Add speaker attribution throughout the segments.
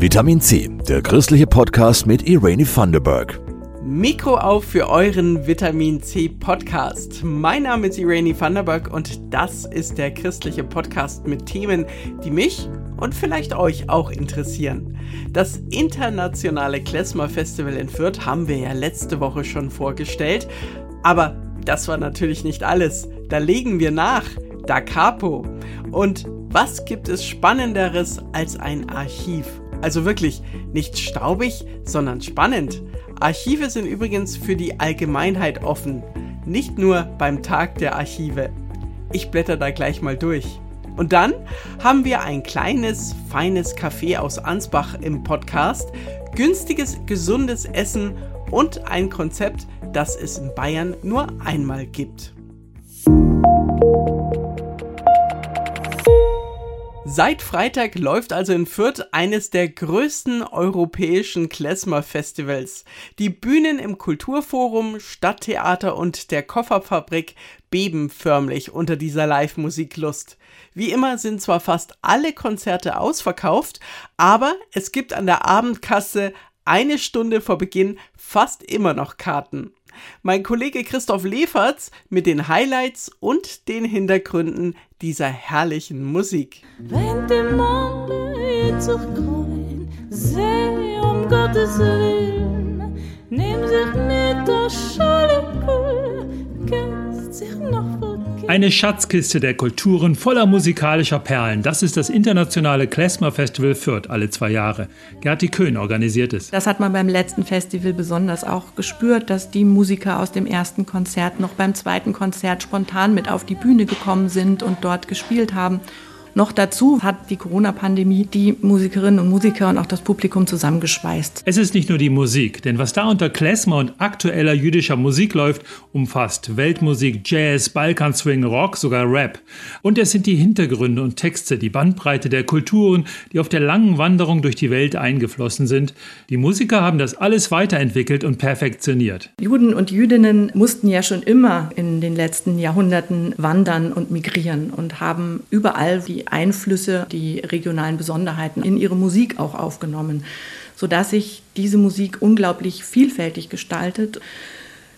Speaker 1: Vitamin C, der christliche Podcast mit Irene Thunderberg.
Speaker 2: Mikro auf für euren Vitamin C Podcast. Mein Name ist Irene Thunderberg und das ist der christliche Podcast mit Themen, die mich und vielleicht euch auch interessieren. Das internationale Klezmer Festival in Fürth haben wir ja letzte Woche schon vorgestellt, aber das war natürlich nicht alles. Da legen wir nach. Da Capo. Und was gibt es Spannenderes als ein Archiv? Also wirklich nicht staubig, sondern spannend. Archive sind übrigens für die Allgemeinheit offen, nicht nur beim Tag der Archive. Ich blätter da gleich mal durch. Und dann haben wir ein kleines, feines Café aus Ansbach im Podcast, günstiges, gesundes Essen und ein Konzept, das es in Bayern nur einmal gibt. Seit Freitag läuft also in Fürth eines der größten europäischen Klezmer-Festivals. Die Bühnen im Kulturforum, Stadttheater und der Kofferfabrik beben förmlich unter dieser Live-Musiklust. Wie immer sind zwar fast alle Konzerte ausverkauft, aber es gibt an der Abendkasse eine Stunde vor Beginn fast immer noch Karten. Mein Kollege Christoph Leferz mit den Highlights und den Hintergründen dieser herrlichen Musik. Wenn die Monde auch grün, seh um Gottes Willen, nimm sich mit der Schale,
Speaker 3: gehst sich noch vor eine Schatzkiste der Kulturen voller musikalischer Perlen. Das ist das internationale Klezmer Festival Fürth alle zwei Jahre. Gerti Köhn organisiert es.
Speaker 4: Das hat man beim letzten Festival besonders auch gespürt, dass die Musiker aus dem ersten Konzert noch beim zweiten Konzert spontan mit auf die Bühne gekommen sind und dort gespielt haben. Noch dazu hat die Corona-Pandemie die Musikerinnen und Musiker und auch das Publikum zusammengeschweißt.
Speaker 3: Es ist nicht nur die Musik, denn was da unter Klezmer und aktueller jüdischer Musik läuft, umfasst Weltmusik, Jazz, Balkanswing, Rock, sogar Rap. Und es sind die Hintergründe und Texte, die Bandbreite der Kulturen, die auf der langen Wanderung durch die Welt eingeflossen sind. Die Musiker haben das alles weiterentwickelt und perfektioniert.
Speaker 4: Juden und Jüdinnen mussten ja schon immer in den letzten Jahrhunderten wandern und migrieren und haben überall die Einflüsse, die regionalen Besonderheiten in ihre Musik auch aufgenommen, sodass sich diese Musik unglaublich vielfältig gestaltet.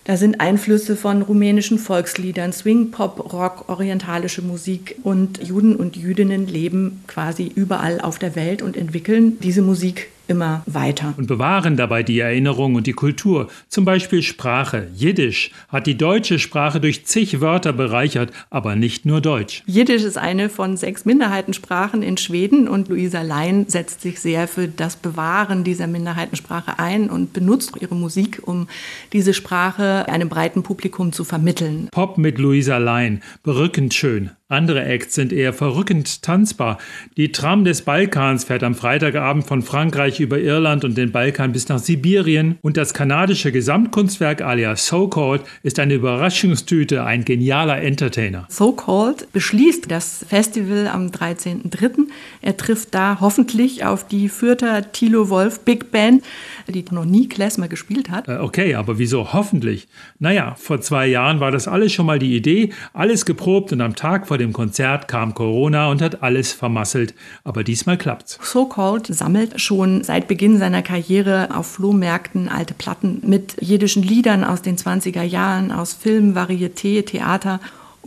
Speaker 4: Da sind Einflüsse von rumänischen Volksliedern, Swing, Pop, Rock, orientalische Musik und Juden und Jüdinnen leben quasi überall auf der Welt und entwickeln diese Musik immer weiter.
Speaker 3: Und bewahren dabei die Erinnerung und die Kultur. Zum Beispiel Sprache. Jiddisch hat die deutsche Sprache durch zig Wörter bereichert, aber nicht nur Deutsch.
Speaker 4: Jiddisch ist eine von sechs Minderheitensprachen in Schweden und Luisa Lein setzt sich sehr für das Bewahren dieser Minderheitensprache ein und benutzt ihre Musik, um diese Sprache einem breiten Publikum zu vermitteln.
Speaker 3: Pop mit Luisa Lein, berückend schön. Andere Acts sind eher verrückend tanzbar. Die Tram des Balkans fährt am Freitagabend von Frankreich über Irland und den Balkan bis nach Sibirien. Und das kanadische Gesamtkunstwerk alias So Called ist eine Überraschungstüte, ein genialer Entertainer.
Speaker 4: So Called beschließt das Festival am 13.03. Er trifft da hoffentlich auf die Fürther Thilo Wolf Big Band, die noch nie Klezmer gespielt hat.
Speaker 3: Äh, okay, aber wieso hoffentlich? Naja, vor zwei Jahren war das alles schon mal die Idee, alles geprobt und am Tag vor dem Konzert kam Corona und hat alles vermasselt. Aber diesmal klappt's.
Speaker 4: So Called sammelt schon seit Beginn seiner Karriere auf Flohmärkten alte Platten mit jiddischen Liedern aus den 20er Jahren, aus Film, Varieté, Theater.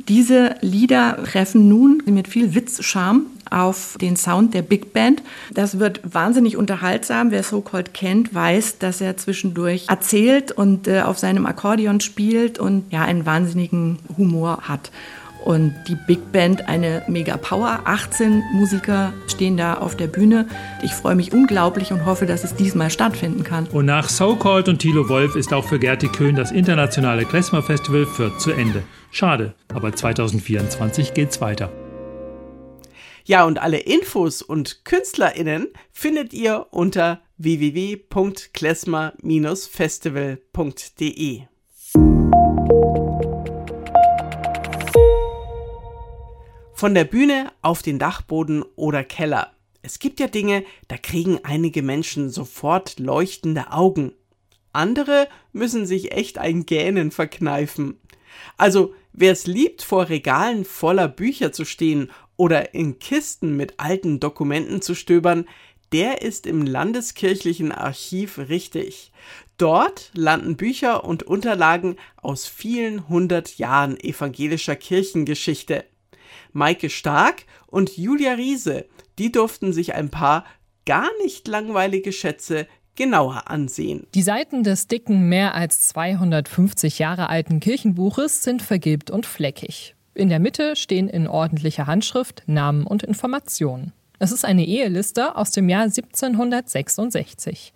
Speaker 4: Diese Lieder treffen nun mit viel Witz, Charme auf den Sound der Big Band. Das wird wahnsinnig unterhaltsam. Wer So Called kennt, weiß, dass er zwischendurch erzählt und äh, auf seinem Akkordeon spielt und ja einen wahnsinnigen Humor hat. Und die Big Band, eine mega Power. 18 Musiker stehen da auf der Bühne. Ich freue mich unglaublich und hoffe, dass es diesmal stattfinden kann.
Speaker 3: Und nach So Called und Thilo Wolf ist auch für Gerti Köhn das internationale Klezmer Festival Fürth zu Ende. Schade, aber 2024 geht's weiter.
Speaker 2: Ja, und alle Infos und KünstlerInnen findet ihr unter www.klezmer-festival.de. Von der Bühne auf den Dachboden oder Keller. Es gibt ja Dinge, da kriegen einige Menschen sofort leuchtende Augen. Andere müssen sich echt ein Gähnen verkneifen. Also, wer es liebt, vor Regalen voller Bücher zu stehen oder in Kisten mit alten Dokumenten zu stöbern, der ist im Landeskirchlichen Archiv richtig. Dort landen Bücher und Unterlagen aus vielen hundert Jahren evangelischer Kirchengeschichte. Maike Stark und Julia Riese, die durften sich ein paar gar nicht langweilige Schätze genauer ansehen.
Speaker 5: Die Seiten des dicken, mehr als 250 Jahre alten Kirchenbuches sind vergilbt und fleckig. In der Mitte stehen in ordentlicher Handschrift Namen und Informationen. Es ist eine Eheliste aus dem Jahr 1766.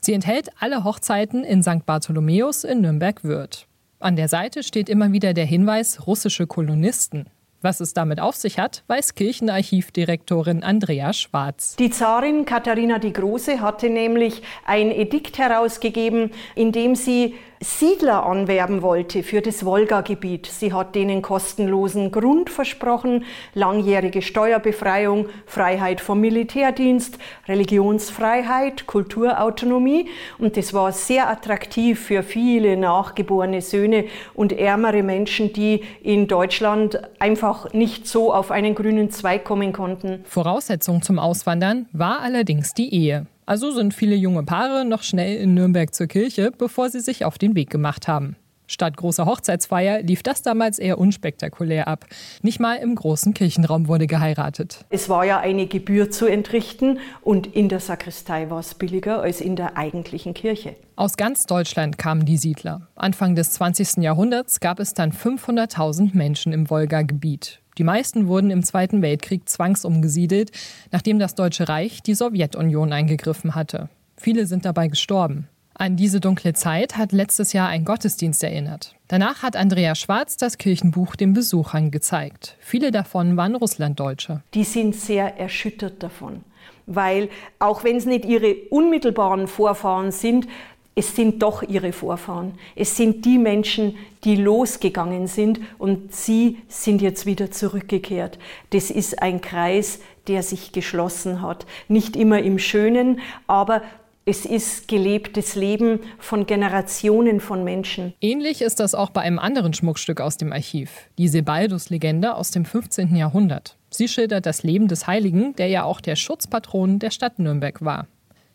Speaker 5: Sie enthält alle Hochzeiten in St. Bartholomäus in Nürnberg-Würth. An der Seite steht immer wieder der Hinweis russische Kolonisten. Was es damit auf sich hat, weiß Kirchenarchivdirektorin Andrea Schwarz.
Speaker 6: Die Zarin Katharina die Große hatte nämlich ein Edikt herausgegeben, in dem sie Siedler anwerben wollte für das Wolga-Gebiet. Sie hat denen kostenlosen Grund versprochen, langjährige Steuerbefreiung, Freiheit vom Militärdienst, Religionsfreiheit, Kulturautonomie. Und das war sehr attraktiv für viele nachgeborene Söhne und ärmere Menschen, die in Deutschland einfach nicht so auf einen grünen Zweig kommen konnten.
Speaker 5: Voraussetzung zum Auswandern war allerdings die Ehe. Also sind viele junge Paare noch schnell in Nürnberg zur Kirche, bevor sie sich auf den Weg gemacht haben. Statt großer Hochzeitsfeier lief das damals eher unspektakulär ab. Nicht mal im großen Kirchenraum wurde geheiratet.
Speaker 6: Es war ja eine Gebühr zu entrichten und in der Sakristei war es billiger als in der eigentlichen Kirche.
Speaker 5: Aus ganz Deutschland kamen die Siedler. Anfang des 20. Jahrhunderts gab es dann 500.000 Menschen im Wolga-Gebiet. Die meisten wurden im Zweiten Weltkrieg zwangsumgesiedelt, nachdem das Deutsche Reich die Sowjetunion eingegriffen hatte. Viele sind dabei gestorben. An diese dunkle Zeit hat letztes Jahr ein Gottesdienst erinnert. Danach hat Andrea Schwarz das Kirchenbuch den Besuchern gezeigt. Viele davon waren Russlanddeutsche.
Speaker 6: Die sind sehr erschüttert davon, weil auch wenn es nicht ihre unmittelbaren Vorfahren sind, es sind doch ihre Vorfahren. Es sind die Menschen, die losgegangen sind und sie sind jetzt wieder zurückgekehrt. Das ist ein Kreis, der sich geschlossen hat. Nicht immer im Schönen, aber es ist gelebtes Leben von Generationen von Menschen.
Speaker 5: Ähnlich ist das auch bei einem anderen Schmuckstück aus dem Archiv, die Sebaldus-Legende aus dem 15. Jahrhundert. Sie schildert das Leben des Heiligen, der ja auch der Schutzpatron der Stadt Nürnberg war.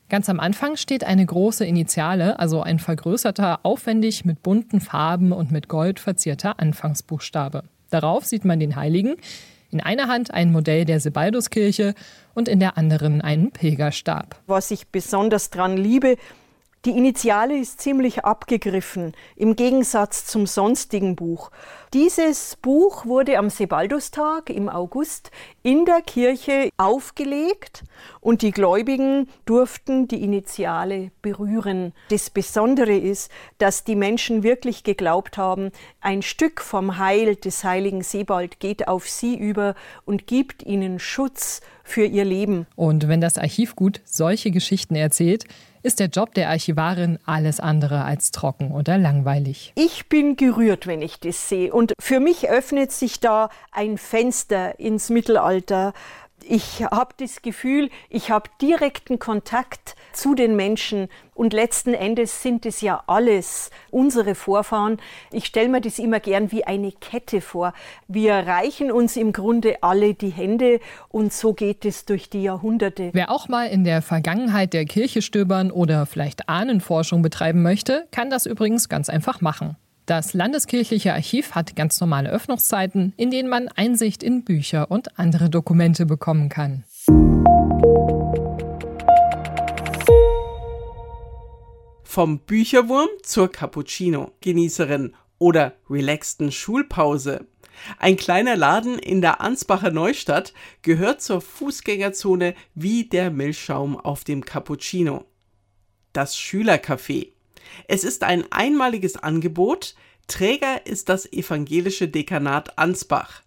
Speaker 5: Ganz am Anfang steht eine große Initiale, also ein vergrößerter, aufwendig mit bunten Farben und mit Gold verzierter Anfangsbuchstabe. Darauf sieht man den Heiligen, in einer Hand ein Modell der Sebalduskirche und in der anderen einen Pilgerstab.
Speaker 6: Was ich besonders dran liebe, die Initiale ist ziemlich abgegriffen, im Gegensatz zum sonstigen Buch. Dieses Buch wurde am Sebaldustag im August in der Kirche aufgelegt und die Gläubigen durften die Initiale berühren. Das Besondere ist, dass die Menschen wirklich geglaubt haben, ein Stück vom Heil des heiligen Sebald geht auf sie über und gibt ihnen Schutz für ihr Leben.
Speaker 5: Und wenn das Archivgut solche Geschichten erzählt, ist der Job der Archivarin alles andere als trocken oder langweilig.
Speaker 6: Ich bin gerührt, wenn ich das sehe. Und für mich öffnet sich da ein Fenster ins Mittelalter, ich habe das Gefühl, ich habe direkten Kontakt zu den Menschen und letzten Endes sind es ja alles unsere Vorfahren. Ich stelle mir das immer gern wie eine Kette vor. Wir reichen uns im Grunde alle die Hände und so geht es durch die Jahrhunderte.
Speaker 5: Wer auch mal in der Vergangenheit der Kirche stöbern oder vielleicht Ahnenforschung betreiben möchte, kann das übrigens ganz einfach machen. Das Landeskirchliche Archiv hat ganz normale Öffnungszeiten, in denen man Einsicht in Bücher und andere Dokumente bekommen kann.
Speaker 2: Vom Bücherwurm zur Cappuccino-Genießerin oder relaxten Schulpause. Ein kleiner Laden in der Ansbacher Neustadt gehört zur Fußgängerzone wie der Milchschaum auf dem Cappuccino. Das Schülercafé. Es ist ein einmaliges Angebot. Träger ist das evangelische Dekanat Ansbach.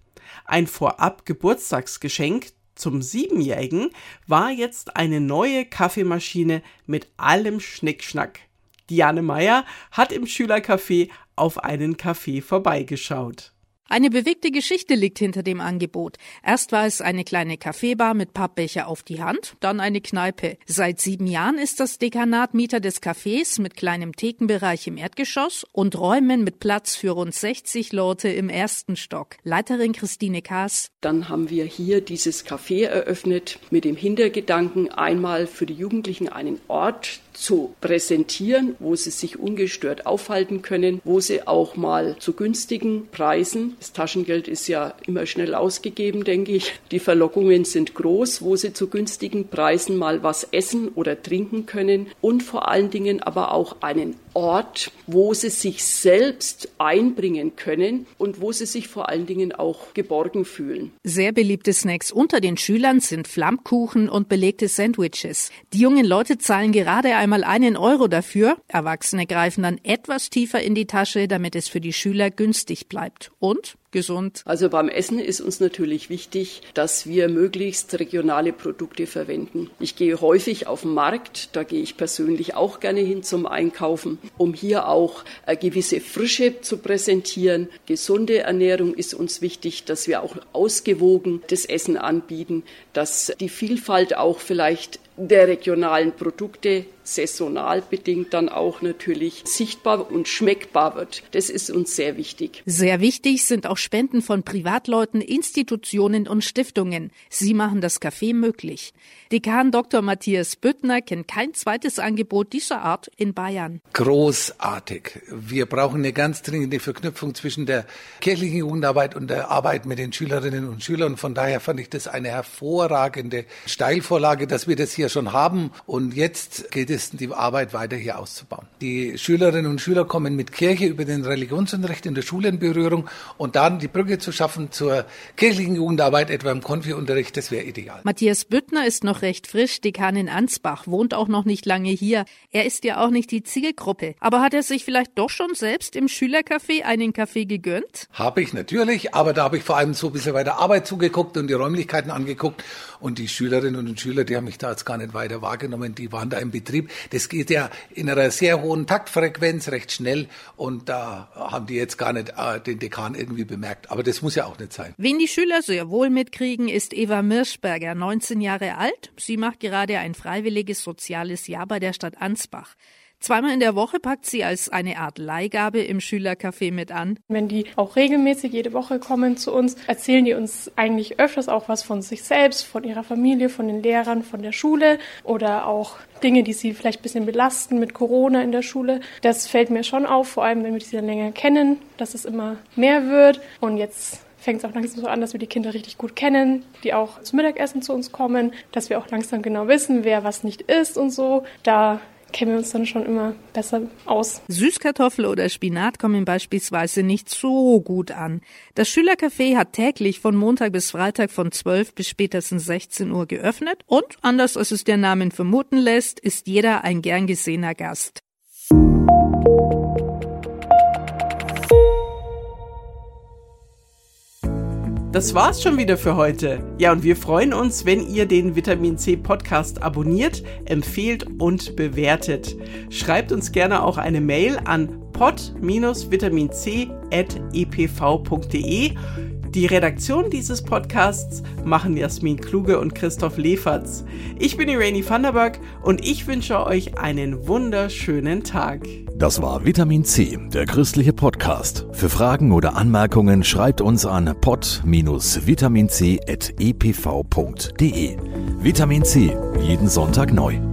Speaker 2: Ein vorab Geburtstagsgeschenk zum Siebenjährigen war jetzt eine neue Kaffeemaschine mit allem Schnickschnack. Diane Meyer hat im Schülercafé auf einen Kaffee vorbeigeschaut.
Speaker 7: Eine bewegte Geschichte liegt hinter dem Angebot. Erst war es eine kleine Kaffeebar mit Pappbecher auf die Hand, dann eine Kneipe. Seit sieben Jahren ist das Dekanat Mieter des Cafés mit kleinem Thekenbereich im Erdgeschoss und Räumen mit Platz für rund 60 Leute im ersten Stock. Leiterin Christine Kaas.
Speaker 8: Dann haben wir hier dieses Café eröffnet mit dem Hintergedanken, einmal für die Jugendlichen einen Ort zu präsentieren, wo sie sich ungestört aufhalten können, wo sie auch mal zu günstigen Preisen, das Taschengeld ist ja immer schnell ausgegeben, denke ich, die Verlockungen sind groß, wo sie zu günstigen Preisen mal was essen oder trinken können und vor allen Dingen aber auch einen Ort, wo sie sich selbst einbringen können und wo sie sich vor allen Dingen auch geborgen fühlen.
Speaker 7: Sehr beliebte Snacks unter den Schülern sind Flammkuchen und belegte Sandwiches. Die jungen Leute zahlen gerade einmal einen Euro dafür. Erwachsene greifen dann etwas tiefer in die Tasche, damit es für die Schüler günstig bleibt. Und gesund.
Speaker 8: Also beim Essen ist uns natürlich wichtig, dass wir möglichst regionale Produkte verwenden. Ich gehe häufig auf den Markt, da gehe ich persönlich auch gerne hin zum Einkaufen, um hier auch eine gewisse Frische zu präsentieren. Gesunde Ernährung ist uns wichtig, dass wir auch ausgewogen das Essen anbieten, dass die Vielfalt auch vielleicht der regionalen Produkte saisonal bedingt dann auch natürlich sichtbar und schmeckbar wird. Das ist uns sehr wichtig.
Speaker 7: Sehr wichtig sind auch Spenden von Privatleuten, Institutionen und Stiftungen. Sie machen das Café möglich. Dekan Dr. Matthias Büttner kennt kein zweites Angebot dieser Art in Bayern.
Speaker 9: Großartig. Wir brauchen eine ganz dringende Verknüpfung zwischen der kirchlichen Jugendarbeit und der Arbeit mit den Schülerinnen und Schülern. Von daher fand ich das eine hervorragende Steilvorlage, dass wir das hier schon haben. Und jetzt geht es, die Arbeit weiter hier auszubauen. Die Schülerinnen und Schüler kommen mit Kirche über den Religionsunterricht in der Schule in Berührung und dann die Brücke zu schaffen zur kirchlichen Jugendarbeit, etwa im Konfi-Unterricht, das wäre ideal.
Speaker 7: Matthias Büttner ist noch recht frisch, Dekan in Ansbach, wohnt auch noch nicht lange hier. Er ist ja auch nicht die Zielgruppe. Aber hat er sich vielleicht doch schon selbst im Schülercafé einen Kaffee gegönnt?
Speaker 9: Habe ich natürlich, aber da habe ich vor allem so ein bisschen bei der Arbeit zugeguckt und die Räumlichkeiten angeguckt. Und die Schülerinnen und Schüler, die haben mich da jetzt gar nicht weiter wahrgenommen, die waren da im Betrieb. Das geht ja in einer sehr hohen Taktfrequenz, recht schnell. Und da haben die jetzt gar nicht äh, den Dekan irgendwie bemerkt. Aber das muss ja auch nicht sein.
Speaker 7: Wen die Schüler sehr wohl mitkriegen, ist Eva Mirschberger, 19 Jahre alt. Sie macht gerade ein freiwilliges soziales Jahr bei der Stadt Ansbach. Zweimal in der Woche packt sie als eine Art Leihgabe im Schülercafé mit an.
Speaker 10: Wenn die auch regelmäßig jede Woche kommen zu uns, erzählen die uns eigentlich öfters auch was von sich selbst, von ihrer Familie, von den Lehrern, von der Schule oder auch Dinge, die sie vielleicht ein bisschen belasten mit Corona in der Schule. Das fällt mir schon auf, vor allem wenn wir sie dann länger kennen, dass es immer mehr wird. Und jetzt fängt es auch langsam so an, dass wir die Kinder richtig gut kennen, die auch zum Mittagessen zu uns kommen, dass wir auch langsam genau wissen, wer was nicht isst und so. Da kennen wir uns dann schon immer besser aus.
Speaker 7: Süßkartoffel oder Spinat kommen beispielsweise nicht so gut an. Das Schülercafé hat täglich von Montag bis Freitag von 12 bis spätestens 16 Uhr geöffnet und, anders als es der Name vermuten lässt, ist jeder ein gern gesehener Gast.
Speaker 2: Das war's schon wieder für heute. Ja, und wir freuen uns, wenn ihr den Vitamin C Podcast abonniert, empfehlt und bewertet. Schreibt uns gerne auch eine Mail an pod-vitaminc.epv.de. Die Redaktion dieses Podcasts machen Jasmin Kluge und Christoph Leferz. Ich bin Irene Vanderberg und ich wünsche euch einen wunderschönen Tag.
Speaker 1: Das war Vitamin C, der christliche Podcast. Für Fragen oder Anmerkungen schreibt uns an pod-vitaminc.epv.de. Vitamin C, jeden Sonntag neu.